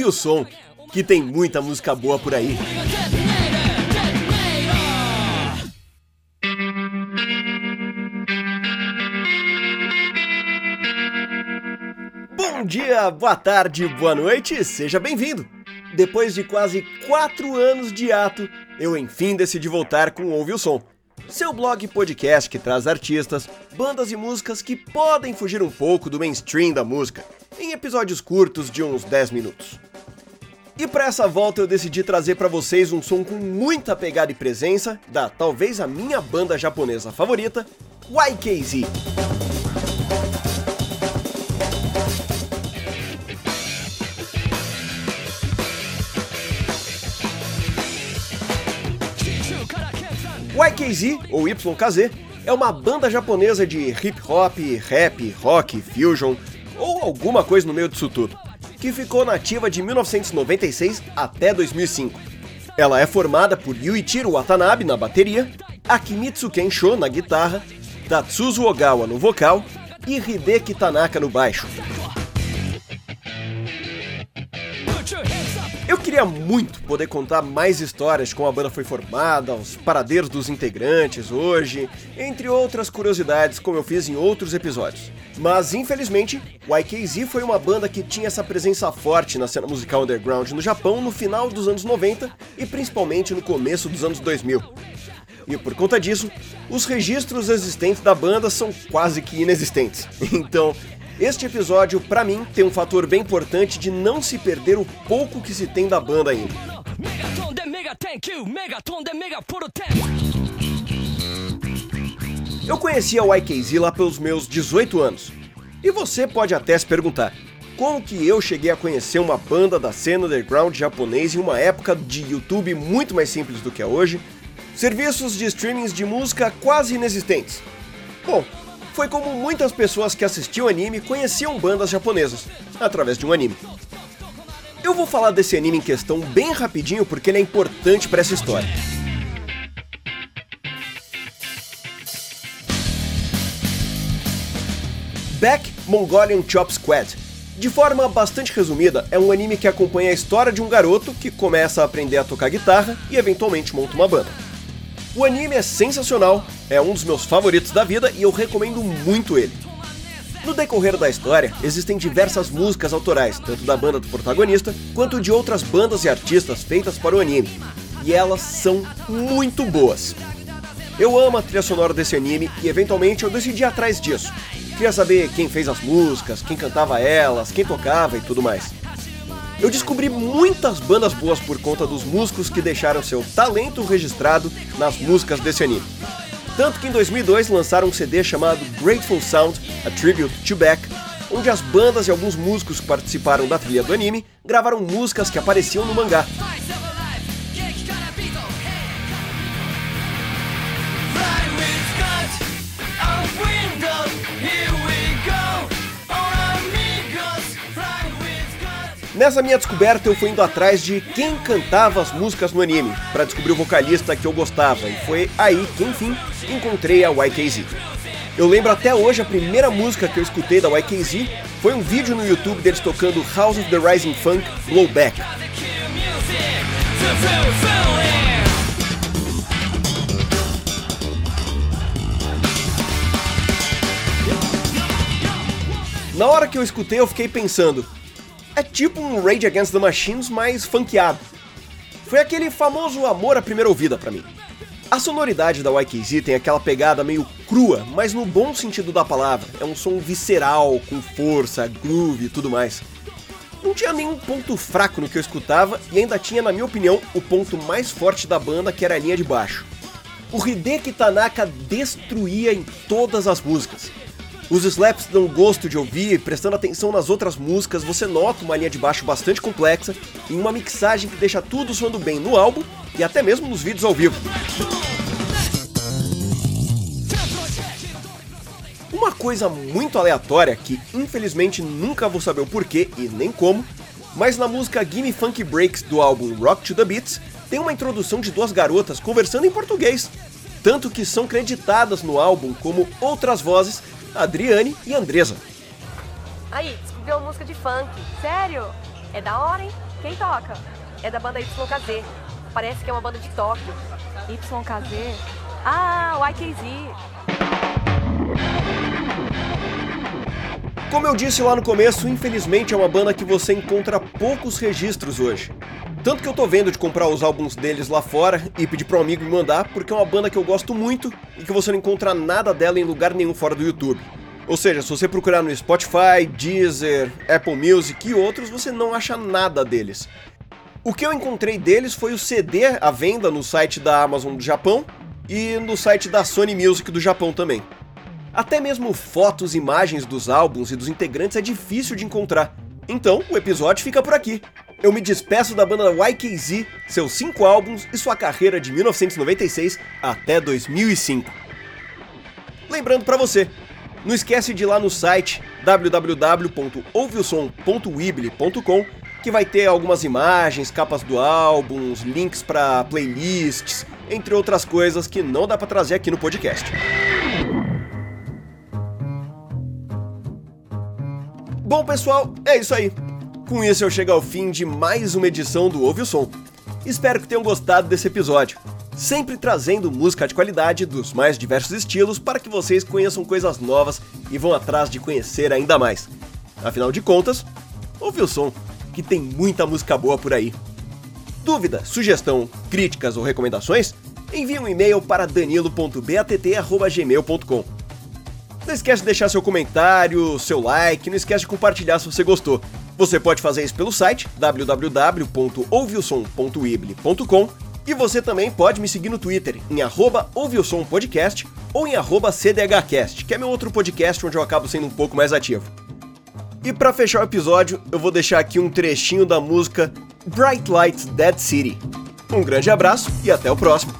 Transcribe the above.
ouve o som, que tem muita música boa por aí. Bom dia, boa tarde, boa noite, seja bem-vindo! Depois de quase 4 anos de ato, eu enfim decidi voltar com Ouve o Som. Seu blog podcast que traz artistas, bandas e músicas que podem fugir um pouco do mainstream da música, em episódios curtos de uns 10 minutos. E para essa volta eu decidi trazer para vocês um som com muita pegada e presença da talvez a minha banda japonesa favorita, YKZ. YKZ, ou YKZ, é uma banda japonesa de hip hop, rap, rock, fusion ou alguma coisa no meio disso tudo, que ficou nativa de 1996 até 2005. Ela é formada por Yuichiro Watanabe na bateria, Akimitsu Kensho na guitarra, Tatsuzo Ogawa no vocal e Hideki Tanaka no baixo. Queria muito poder contar mais histórias de como a banda foi formada, os paradeiros dos integrantes hoje, entre outras curiosidades como eu fiz em outros episódios. Mas infelizmente, YKZ foi uma banda que tinha essa presença forte na cena musical underground no Japão no final dos anos 90 e principalmente no começo dos anos 2000. E por conta disso, os registros existentes da banda são quase que inexistentes. Então, este episódio, para mim, tem um fator bem importante de não se perder o pouco que se tem da banda ainda. Eu conheci a YKZ lá pelos meus 18 anos. E você pode até se perguntar, como que eu cheguei a conhecer uma banda da cena underground japonês em uma época de YouTube muito mais simples do que é hoje, serviços de streamings de música quase inexistentes? Bom, foi como muitas pessoas que assistiam anime conheciam bandas japonesas, através de um anime. Eu vou falar desse anime em questão bem rapidinho porque ele é importante para essa história. Back Mongolian Chop Squad. De forma bastante resumida, é um anime que acompanha a história de um garoto que começa a aprender a tocar guitarra e eventualmente monta uma banda. O anime é sensacional, é um dos meus favoritos da vida e eu recomendo muito ele. No decorrer da história, existem diversas músicas autorais, tanto da banda do protagonista quanto de outras bandas e artistas feitas para o anime, e elas são muito boas. Eu amo a trilha sonora desse anime e eventualmente eu decidi ir atrás disso. Queria saber quem fez as músicas, quem cantava elas, quem tocava e tudo mais. Eu descobri muitas bandas boas por conta dos músicos que deixaram seu talento registrado nas músicas desse anime. Tanto que em 2002 lançaram um CD chamado Grateful Sound, A Tribute to Beck, onde as bandas e alguns músicos que participaram da trilha do anime gravaram músicas que apareciam no mangá. Nessa minha descoberta, eu fui indo atrás de quem cantava as músicas no anime, para descobrir o vocalista que eu gostava, e foi aí que, enfim, encontrei a YKZ. Eu lembro até hoje a primeira música que eu escutei da YKZ foi um vídeo no YouTube deles tocando House of the Rising Funk Blowback. Na hora que eu escutei, eu fiquei pensando, é tipo um Rage Against the Machines mais funkeado. Foi aquele famoso amor à primeira ouvida para mim. A sonoridade da YKZ tem aquela pegada meio crua, mas no bom sentido da palavra. É um som visceral, com força, groove e tudo mais. Não tinha nenhum ponto fraco no que eu escutava e ainda tinha, na minha opinião, o ponto mais forte da banda, que era a linha de baixo. O Hideki Tanaka destruía em todas as músicas. Os slaps dão gosto de ouvir, prestando atenção nas outras músicas, você nota uma linha de baixo bastante complexa e uma mixagem que deixa tudo soando bem no álbum e até mesmo nos vídeos ao vivo. Uma coisa muito aleatória que infelizmente nunca vou saber o porquê e nem como, mas na música Gimme Funky Breaks do álbum Rock to the Beats tem uma introdução de duas garotas conversando em português, tanto que são creditadas no álbum como outras vozes Adriane e Andresa. Aí, descobriu uma música de funk. Sério? É da hora, hein? Quem toca? É da banda YKZ. Parece que é uma banda de Tóquio. YKZ? Ah, o IKZ. Como eu disse lá no começo, infelizmente é uma banda que você encontra poucos registros hoje. Tanto que eu tô vendo de comprar os álbuns deles lá fora e pedir um amigo me mandar, porque é uma banda que eu gosto muito e que você não encontra nada dela em lugar nenhum fora do YouTube. Ou seja, se você procurar no Spotify, Deezer, Apple Music e outros, você não acha nada deles. O que eu encontrei deles foi o CD à venda no site da Amazon do Japão e no site da Sony Music do Japão também. Até mesmo fotos, imagens dos álbuns e dos integrantes é difícil de encontrar. Então, o episódio fica por aqui. Eu me despeço da banda YKZ, seus cinco álbuns e sua carreira de 1996 até 2005. Lembrando para você, não esquece de ir lá no site www.ouvilsom.weebly.com que vai ter algumas imagens, capas do álbum, links para playlists, entre outras coisas que não dá para trazer aqui no podcast. Bom, pessoal, é isso aí. Com isso eu chego ao fim de mais uma edição do Ouve o Som. Espero que tenham gostado desse episódio, sempre trazendo música de qualidade dos mais diversos estilos para que vocês conheçam coisas novas e vão atrás de conhecer ainda mais. Afinal de contas, ouve o som que tem muita música boa por aí. Dúvida, sugestão, críticas ou recomendações? Envie um e-mail para danilo.batt.gmail.com. Não esquece de deixar seu comentário, seu like, não esquece de compartilhar se você gostou. Você pode fazer isso pelo site www.ouvilson.weebly.com e você também pode me seguir no Twitter em arroba Podcast ou em CDHcast, que é meu outro podcast onde eu acabo sendo um pouco mais ativo. E para fechar o episódio, eu vou deixar aqui um trechinho da música Bright Lights Dead City. Um grande abraço e até o próximo.